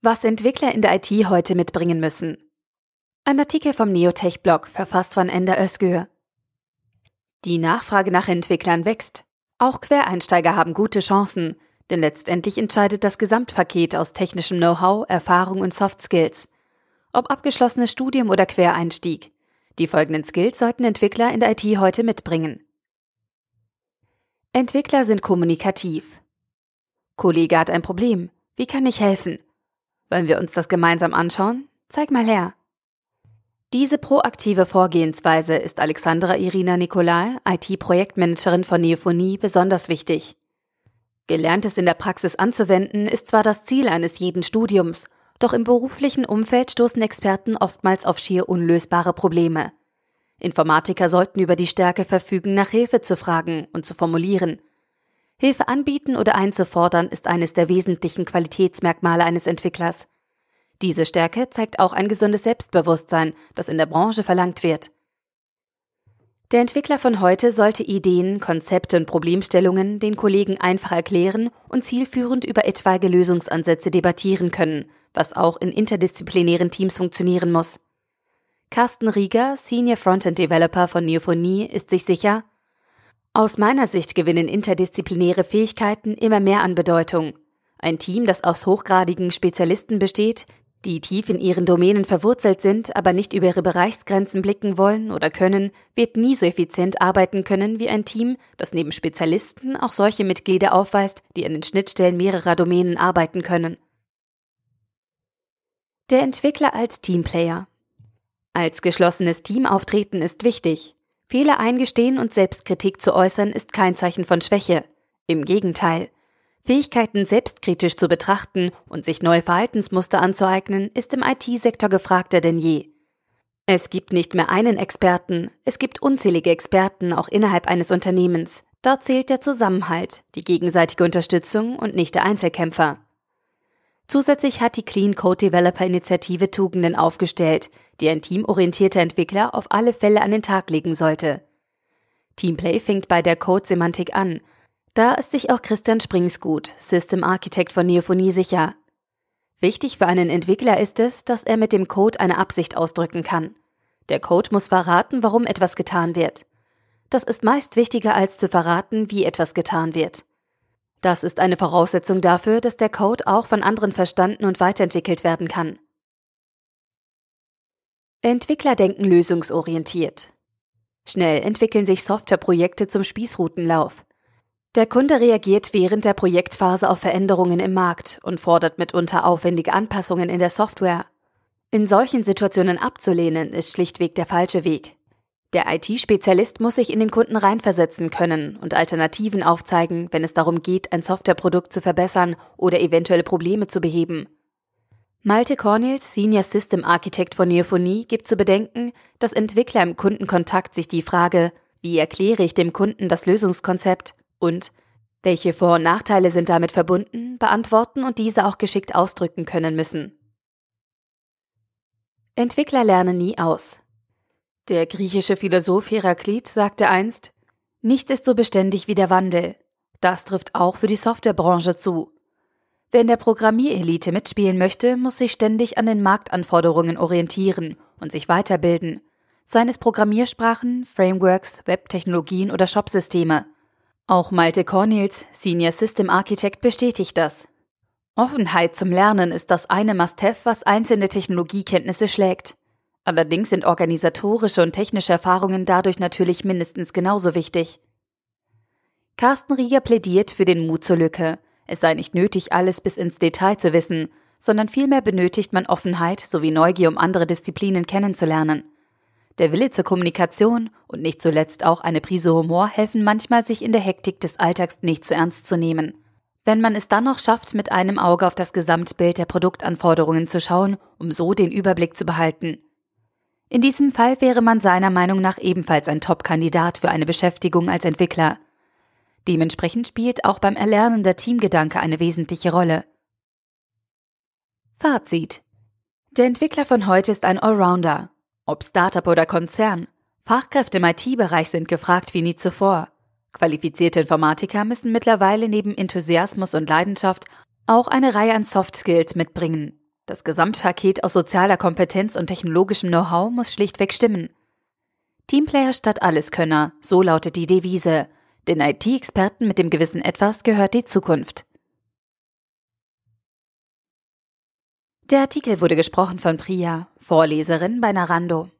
Was Entwickler in der IT heute mitbringen müssen. Ein Artikel vom Neotech-Blog, verfasst von Ender Özgür. Die Nachfrage nach Entwicklern wächst. Auch Quereinsteiger haben gute Chancen, denn letztendlich entscheidet das Gesamtpaket aus technischem Know-how, Erfahrung und Soft Skills. Ob abgeschlossenes Studium oder Quereinstieg. Die folgenden Skills sollten Entwickler in der IT heute mitbringen. Entwickler sind kommunikativ. Kollege hat ein Problem. Wie kann ich helfen? Wollen wir uns das gemeinsam anschauen? Zeig mal her. Diese proaktive Vorgehensweise ist Alexandra Irina Nikolai, IT-Projektmanagerin von Neophonie, besonders wichtig. Gelerntes in der Praxis anzuwenden ist zwar das Ziel eines jeden Studiums, doch im beruflichen Umfeld stoßen Experten oftmals auf schier unlösbare Probleme. Informatiker sollten über die Stärke verfügen, nach Hilfe zu fragen und zu formulieren. Hilfe anbieten oder einzufordern ist eines der wesentlichen Qualitätsmerkmale eines Entwicklers. Diese Stärke zeigt auch ein gesundes Selbstbewusstsein, das in der Branche verlangt wird. Der Entwickler von heute sollte Ideen, Konzepte und Problemstellungen den Kollegen einfach erklären und zielführend über etwaige Lösungsansätze debattieren können, was auch in interdisziplinären Teams funktionieren muss. Carsten Rieger, Senior Frontend Developer von Neophonie, ist sich sicher, aus meiner Sicht gewinnen interdisziplinäre Fähigkeiten immer mehr an Bedeutung. Ein Team, das aus hochgradigen Spezialisten besteht, die tief in ihren Domänen verwurzelt sind, aber nicht über ihre Bereichsgrenzen blicken wollen oder können, wird nie so effizient arbeiten können wie ein Team, das neben Spezialisten auch solche Mitglieder aufweist, die an den Schnittstellen mehrerer Domänen arbeiten können. Der Entwickler als Teamplayer. Als geschlossenes Team auftreten ist wichtig. Fehler eingestehen und Selbstkritik zu äußern ist kein Zeichen von Schwäche. Im Gegenteil. Fähigkeiten selbstkritisch zu betrachten und sich neue Verhaltensmuster anzueignen, ist im IT-Sektor gefragter denn je. Es gibt nicht mehr einen Experten, es gibt unzählige Experten auch innerhalb eines Unternehmens. Dort zählt der Zusammenhalt, die gegenseitige Unterstützung und nicht der Einzelkämpfer. Zusätzlich hat die Clean Code Developer Initiative Tugenden aufgestellt, die ein teamorientierter Entwickler auf alle Fälle an den Tag legen sollte. Teamplay fängt bei der Code-Semantik an. Da ist sich auch Christian Springsgut, System Architect von Neophonie, sicher. Wichtig für einen Entwickler ist es, dass er mit dem Code eine Absicht ausdrücken kann. Der Code muss verraten, warum etwas getan wird. Das ist meist wichtiger als zu verraten, wie etwas getan wird. Das ist eine Voraussetzung dafür, dass der Code auch von anderen verstanden und weiterentwickelt werden kann. Entwickler denken lösungsorientiert. Schnell entwickeln sich Softwareprojekte zum Spießrutenlauf. Der Kunde reagiert während der Projektphase auf Veränderungen im Markt und fordert mitunter aufwendige Anpassungen in der Software. In solchen Situationen abzulehnen, ist schlichtweg der falsche Weg. Der IT-Spezialist muss sich in den Kunden reinversetzen können und Alternativen aufzeigen, wenn es darum geht, ein Softwareprodukt zu verbessern oder eventuelle Probleme zu beheben. Malte Cornels, Senior System Architect von Neophonie, gibt zu bedenken, dass Entwickler im Kundenkontakt sich die Frage, wie erkläre ich dem Kunden das Lösungskonzept und welche Vor- und Nachteile sind damit verbunden, beantworten und diese auch geschickt ausdrücken können müssen. Entwickler lernen nie aus. Der griechische Philosoph Heraklit sagte einst, Nichts ist so beständig wie der Wandel. Das trifft auch für die Softwarebranche zu. Wer in der Programmierelite mitspielen möchte, muss sich ständig an den Marktanforderungen orientieren und sich weiterbilden, seien es Programmiersprachen, Frameworks, Webtechnologien oder Shopsysteme. Auch Malte Cornels, Senior System Architect, bestätigt das. Offenheit zum Lernen ist das eine Must-Have, was einzelne Technologiekenntnisse schlägt. Allerdings sind organisatorische und technische Erfahrungen dadurch natürlich mindestens genauso wichtig. Carsten Rieger plädiert für den Mut zur Lücke. Es sei nicht nötig, alles bis ins Detail zu wissen, sondern vielmehr benötigt man Offenheit sowie Neugier, um andere Disziplinen kennenzulernen. Der Wille zur Kommunikation und nicht zuletzt auch eine Prise Humor helfen manchmal, sich in der Hektik des Alltags nicht zu ernst zu nehmen. Wenn man es dann noch schafft, mit einem Auge auf das Gesamtbild der Produktanforderungen zu schauen, um so den Überblick zu behalten. In diesem Fall wäre man seiner Meinung nach ebenfalls ein Top-Kandidat für eine Beschäftigung als Entwickler. Dementsprechend spielt auch beim Erlernen der Teamgedanke eine wesentliche Rolle. Fazit. Der Entwickler von heute ist ein Allrounder. Ob Startup oder Konzern. Fachkräfte im IT-Bereich sind gefragt wie nie zuvor. Qualifizierte Informatiker müssen mittlerweile neben Enthusiasmus und Leidenschaft auch eine Reihe an Soft Skills mitbringen. Das Gesamtpaket aus sozialer Kompetenz und technologischem Know-how muss schlichtweg stimmen. Teamplayer statt Alleskönner, so lautet die Devise. Den IT-Experten mit dem gewissen Etwas gehört die Zukunft. Der Artikel wurde gesprochen von Priya, Vorleserin bei Narando.